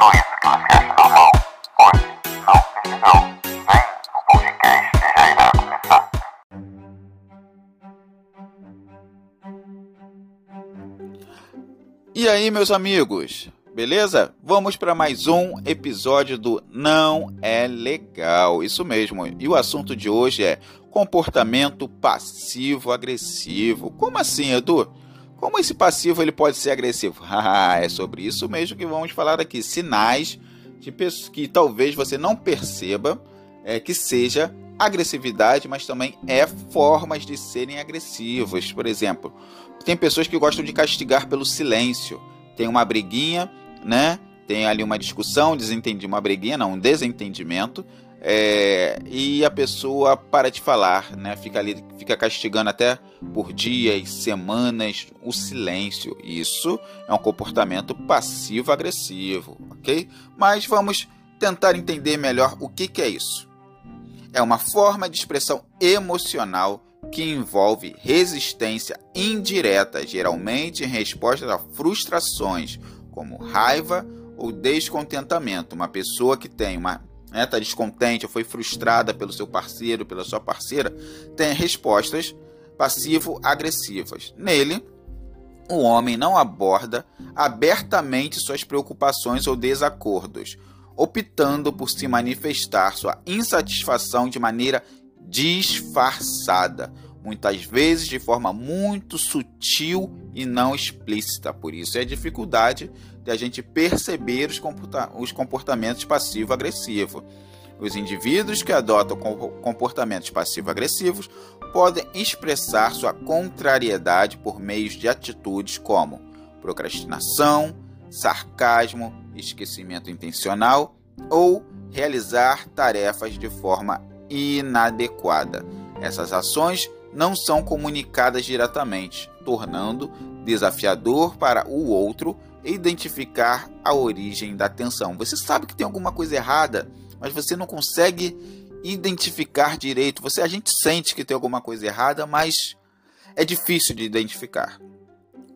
Nem o podcast já irá começar. E aí, meus amigos? Beleza? Vamos para mais um episódio do Não é Legal. Isso mesmo. E o assunto de hoje é comportamento passivo-agressivo. Como assim, Edu? Como esse passivo ele pode ser agressivo? É sobre isso mesmo que vamos falar aqui. Sinais de que talvez você não perceba é, que seja agressividade, mas também é formas de serem agressivos. Por exemplo, tem pessoas que gostam de castigar pelo silêncio. Tem uma briguinha, né? Tem ali uma discussão, desentendi uma briguinha, não, um desentendimento. É, e a pessoa para de falar, né? Fica ali, fica castigando até por dias, semanas, o silêncio. Isso é um comportamento passivo-agressivo, ok? Mas vamos tentar entender melhor o que, que é isso. É uma forma de expressão emocional que envolve resistência indireta, geralmente em resposta a frustrações, como raiva ou descontentamento. Uma pessoa que tem uma né, tá descontente ou foi frustrada pelo seu parceiro, pela sua parceira, tem respostas passivo-agressivas. Nele, o homem não aborda abertamente suas preocupações ou desacordos, optando por se manifestar sua insatisfação de maneira disfarçada, muitas vezes de forma muito sutil e não explícita. Por isso é a dificuldade de a gente perceber os comportamentos passivo-agressivos. Os indivíduos que adotam comportamentos passivo-agressivos podem expressar sua contrariedade por meios de atitudes como procrastinação, sarcasmo, esquecimento intencional ou realizar tarefas de forma inadequada. Essas ações não são comunicadas diretamente, tornando desafiador para o outro identificar a origem da tensão. Você sabe que tem alguma coisa errada, mas você não consegue identificar direito. Você a gente sente que tem alguma coisa errada, mas é difícil de identificar.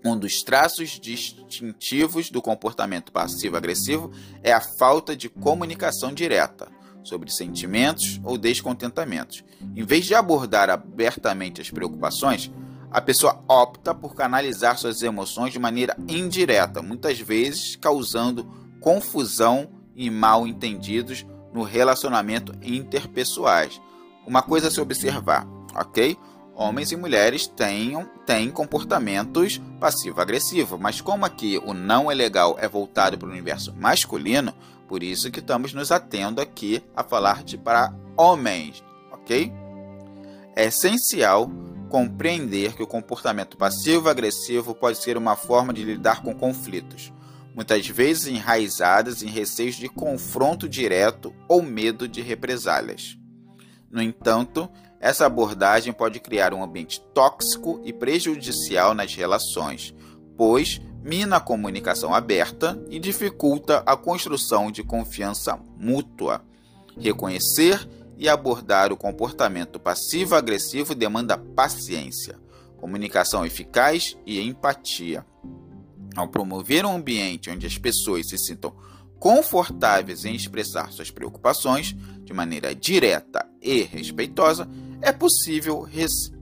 Um dos traços distintivos do comportamento passivo-agressivo é a falta de comunicação direta sobre sentimentos ou descontentamentos. Em vez de abordar abertamente as preocupações, a pessoa opta por canalizar suas emoções de maneira indireta, muitas vezes causando confusão e mal entendidos no relacionamento interpessoais. Uma coisa a se observar, ok? Homens e mulheres têm, têm comportamentos passivo-agressivo, mas como aqui o não é legal é voltado para o universo masculino, por isso que estamos nos atendo aqui a falar de para homens, ok? É essencial compreender que o comportamento passivo-agressivo pode ser uma forma de lidar com conflitos, muitas vezes enraizadas em receios de confronto direto ou medo de represálias. No entanto, essa abordagem pode criar um ambiente tóxico e prejudicial nas relações, pois mina a comunicação aberta e dificulta a construção de confiança mútua. Reconhecer e abordar o comportamento passivo-agressivo demanda paciência, comunicação eficaz e empatia. Ao promover um ambiente onde as pessoas se sintam confortáveis em expressar suas preocupações de maneira direta e respeitosa, é possível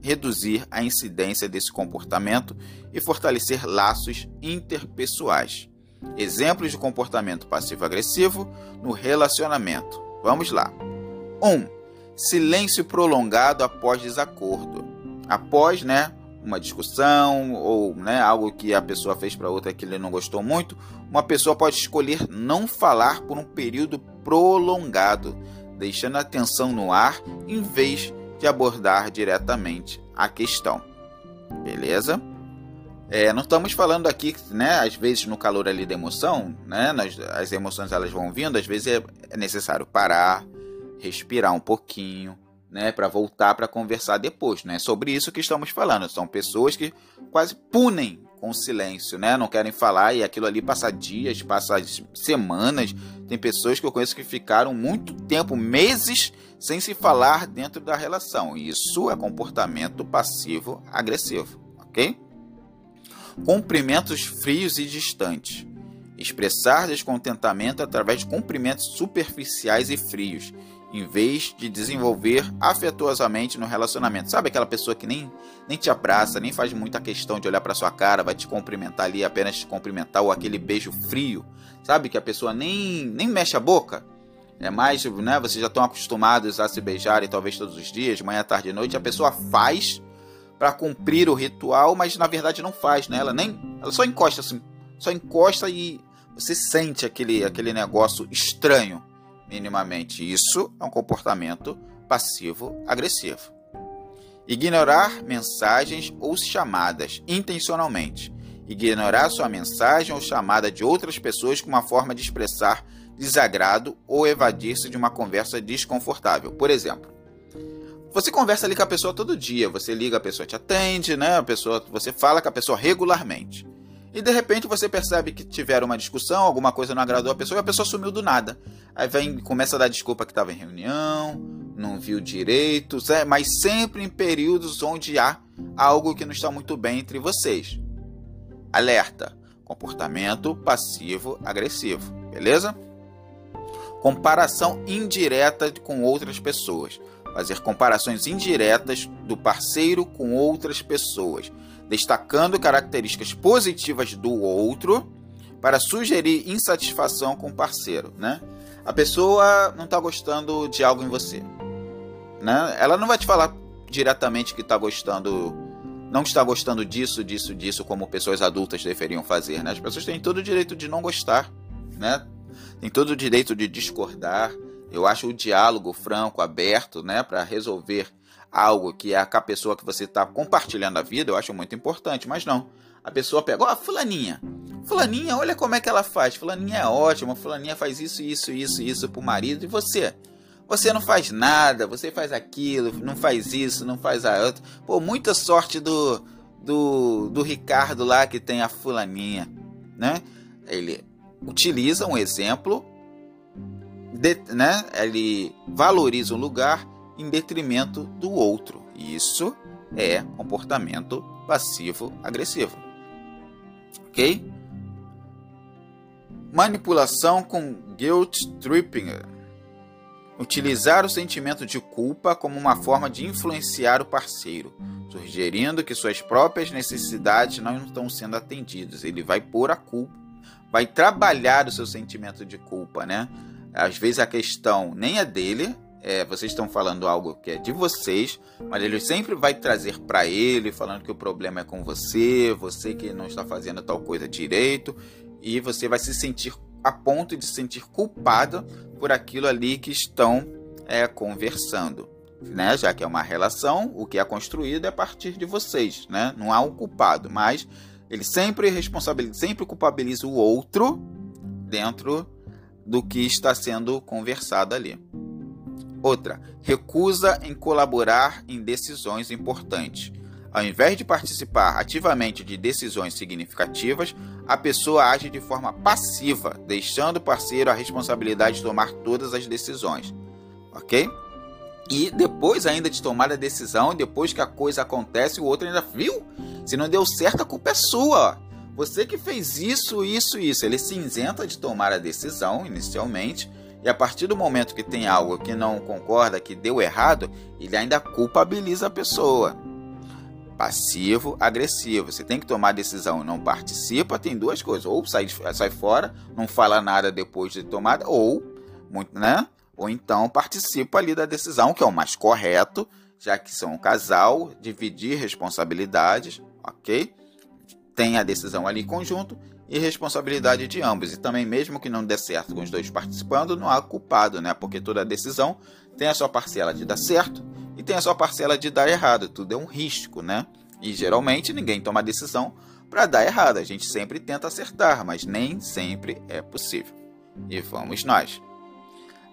reduzir a incidência desse comportamento e fortalecer laços interpessoais. Exemplos de comportamento passivo-agressivo no relacionamento. Vamos lá. 1. Silêncio prolongado após desacordo. Após, né, uma discussão ou, né, algo que a pessoa fez para outra que ele não gostou muito, uma pessoa pode escolher não falar por um período prolongado, deixando a tensão no ar em vez de abordar diretamente a questão. Beleza? É, não estamos falando aqui, né? Às vezes no calor ali da emoção, né? Nas, as emoções elas vão vindo, às vezes é, é necessário parar, respirar um pouquinho, né, para voltar para conversar depois, né? Sobre isso que estamos falando. São pessoas que quase punem com silêncio, né? Não querem falar e aquilo ali passa dias, passa semanas. Tem pessoas que eu conheço que ficaram muito tempo, meses sem se falar dentro da relação. Isso é comportamento passivo agressivo, OK? Cumprimentos frios e distantes. expressar descontentamento através de cumprimentos superficiais e frios, em vez de desenvolver afetuosamente no relacionamento. Sabe aquela pessoa que nem, nem te abraça, nem faz muita questão de olhar para sua cara, vai te cumprimentar ali, apenas te cumprimentar, ou aquele beijo frio, sabe? Que a pessoa nem, nem mexe a boca. É mais, né? Vocês já estão acostumados a se beijarem talvez todos os dias, manhã, tarde e noite. A pessoa faz para cumprir o ritual, mas na verdade não faz, né? Ela nem, ela só encosta assim, só encosta e você sente aquele, aquele negócio estranho, minimamente. Isso é um comportamento passivo-agressivo. Ignorar mensagens ou chamadas intencionalmente. Ignorar sua mensagem ou chamada de outras pessoas como uma forma de expressar desagrado ou evadir-se de uma conversa desconfortável. Por exemplo, você conversa ali com a pessoa todo dia, você liga, a pessoa te atende, né? A pessoa, você fala com a pessoa regularmente. E de repente você percebe que tiveram uma discussão, alguma coisa não agradou a pessoa e a pessoa sumiu do nada. Aí vem, começa a dar desculpa que estava em reunião, não viu direito, mas sempre em períodos onde há algo que não está muito bem entre vocês. Alerta: comportamento passivo agressivo, beleza? Comparação indireta com outras pessoas. Fazer comparações indiretas do parceiro com outras pessoas, destacando características positivas do outro para sugerir insatisfação com o parceiro, né? A pessoa não está gostando de algo em você, né? Ela não vai te falar diretamente que está gostando, não está gostando disso, disso, disso, como pessoas adultas deveriam fazer, né? As pessoas têm todo o direito de não gostar, né? tem todo o direito de discordar. Eu acho o diálogo franco, aberto, né, para resolver algo que é com a pessoa que você está compartilhando a vida, eu acho muito importante, mas não. A pessoa pega, ó, oh, fulaninha. Fulaninha, olha como é que ela faz. Fulaninha é ótima, fulaninha faz isso, isso, isso, isso pro marido. E você? Você não faz nada, você faz aquilo, não faz isso, não faz a outra. Pô, muita sorte do, do, do Ricardo lá que tem a fulaninha, né? Ele, utiliza um exemplo, de, né? ele valoriza um lugar em detrimento do outro. Isso é comportamento passivo-agressivo. Ok? Manipulação com guilt tripping. Utilizar o sentimento de culpa como uma forma de influenciar o parceiro, sugerindo que suas próprias necessidades não estão sendo atendidas. Ele vai pôr a culpa vai trabalhar o seu sentimento de culpa, né? Às vezes a questão nem é dele, é, vocês estão falando algo que é de vocês, mas ele sempre vai trazer para ele, falando que o problema é com você, você que não está fazendo tal coisa direito, e você vai se sentir a ponto de se sentir culpada por aquilo ali que estão é, conversando. Né? Já que é uma relação, o que é construído é a partir de vocês, né? Não há um culpado, mas ele sempre responsabiliza, sempre culpabiliza o outro dentro do que está sendo conversado ali. Outra, recusa em colaborar em decisões importantes. Ao invés de participar ativamente de decisões significativas, a pessoa age de forma passiva, deixando o parceiro a responsabilidade de tomar todas as decisões. Ok? E depois ainda de tomar a decisão, depois que a coisa acontece, o outro ainda viu. Se não deu certo, a culpa é sua. Você que fez isso, isso, isso. Ele se isenta de tomar a decisão inicialmente. E a partir do momento que tem algo que não concorda, que deu errado, ele ainda culpabiliza a pessoa. Passivo, agressivo. Você tem que tomar decisão e não participa, tem duas coisas. Ou sai, sai fora, não fala nada depois de tomada, ou, né? ou então participa ali da decisão, que é o mais correto, já que são um casal, dividir responsabilidades, ok? Tem a decisão ali em conjunto e responsabilidade de ambos. E também, mesmo que não dê certo com os dois participando, não há culpado, né? Porque toda decisão tem a sua parcela de dar certo e tem a sua parcela de dar errado. Tudo é um risco, né? E geralmente ninguém toma decisão para dar errado. A gente sempre tenta acertar, mas nem sempre é possível. E vamos nós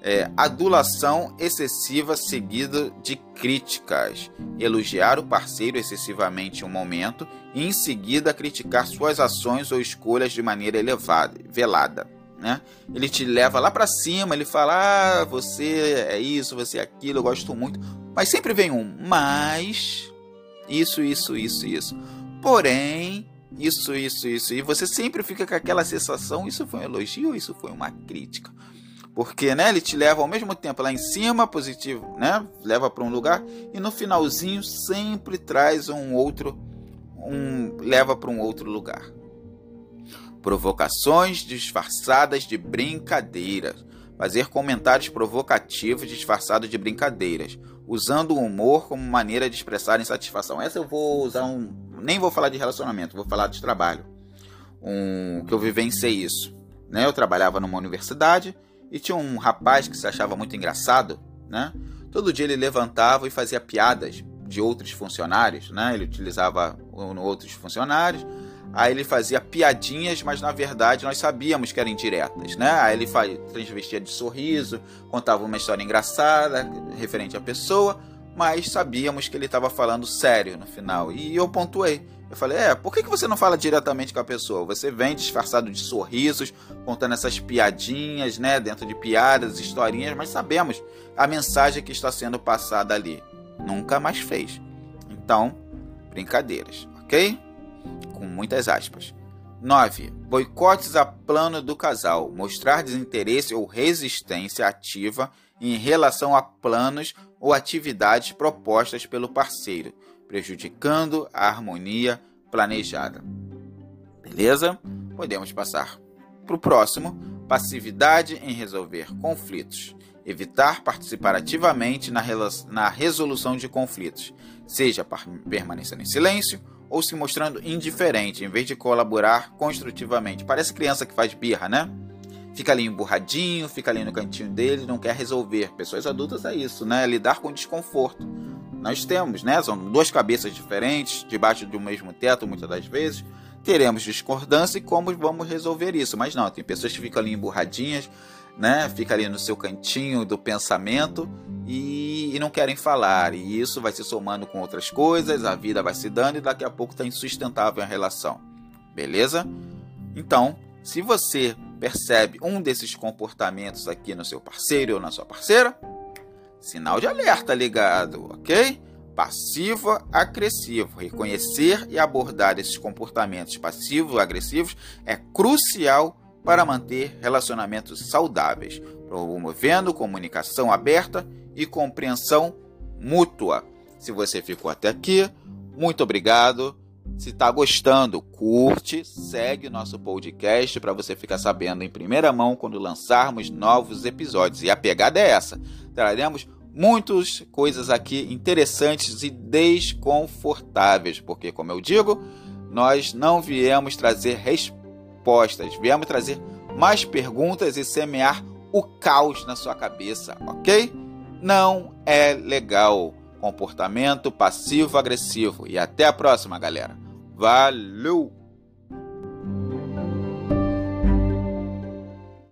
é, adulação excessiva seguida de críticas, elogiar o parceiro excessivamente em um momento e em seguida criticar suas ações ou escolhas de maneira elevada, velada. Né? Ele te leva lá para cima, ele fala: ah, você é isso, você é aquilo, eu gosto muito. Mas sempre vem um mas, isso, isso, isso, isso. Porém, isso, isso, isso. E você sempre fica com aquela sensação: isso foi um elogio isso foi uma crítica? Porque, né, ele te leva ao mesmo tempo lá em cima, positivo, né? Leva para um lugar e no finalzinho sempre traz um outro um leva para um outro lugar. Provocações disfarçadas de brincadeiras. Fazer comentários provocativos disfarçados de brincadeiras, usando o humor como maneira de expressar insatisfação. Essa eu vou usar um. Nem vou falar de relacionamento, vou falar de trabalho. Um, que eu vivenciei isso. Né? Eu trabalhava numa universidade e tinha um rapaz que se achava muito engraçado, né? Todo dia ele levantava e fazia piadas de outros funcionários, né? Ele utilizava outros funcionários. Aí ele fazia piadinhas, mas na verdade nós sabíamos que eram indiretas, né? Aí ele transvestia de sorriso, contava uma história engraçada referente à pessoa, mas sabíamos que ele estava falando sério no final. E eu pontuei. Eu falei, é, por que, que você não fala diretamente com a pessoa? Você vem disfarçado de sorrisos, contando essas piadinhas, né? Dentro de piadas, historinhas, mas sabemos a mensagem que está sendo passada ali. Nunca mais fez. Então, brincadeiras, ok? Com muitas aspas. 9. Boicotes a plano do casal. Mostrar desinteresse ou resistência ativa em relação a planos ou atividades propostas pelo parceiro prejudicando a harmonia planejada. Beleza? Podemos passar para o próximo: passividade em resolver conflitos. Evitar participar ativamente na, resolução de conflitos, seja permanecendo em silêncio ou se mostrando indiferente, em vez de colaborar construtivamente. Parece criança que faz birra, né? Fica ali emburradinho, fica ali no cantinho dele, não quer resolver. Pessoas adultas é isso, né? Lidar com desconforto nós temos, né? São duas cabeças diferentes, debaixo do mesmo teto, muitas das vezes. Teremos discordância e como vamos resolver isso. Mas não, tem pessoas que ficam ali emburradinhas, né? Fica ali no seu cantinho do pensamento e, e, não querem falar. E isso vai se somando com outras coisas, a vida vai se dando e daqui a pouco está insustentável a relação. Beleza? Então, se você percebe um desses comportamentos aqui no seu parceiro ou na sua parceira, Sinal de alerta ligado, ok? Passivo-agressivo. Reconhecer e abordar esses comportamentos passivos-agressivos é crucial para manter relacionamentos saudáveis, promovendo comunicação aberta e compreensão mútua. Se você ficou até aqui, muito obrigado. Se está gostando, curte, segue o nosso podcast para você ficar sabendo em primeira mão quando lançarmos novos episódios. E a pegada é essa: traremos muitas coisas aqui interessantes e desconfortáveis, porque, como eu digo, nós não viemos trazer respostas, viemos trazer mais perguntas e semear o caos na sua cabeça, ok? Não é legal comportamento passivo-agressivo. E até a próxima, galera. Valeu!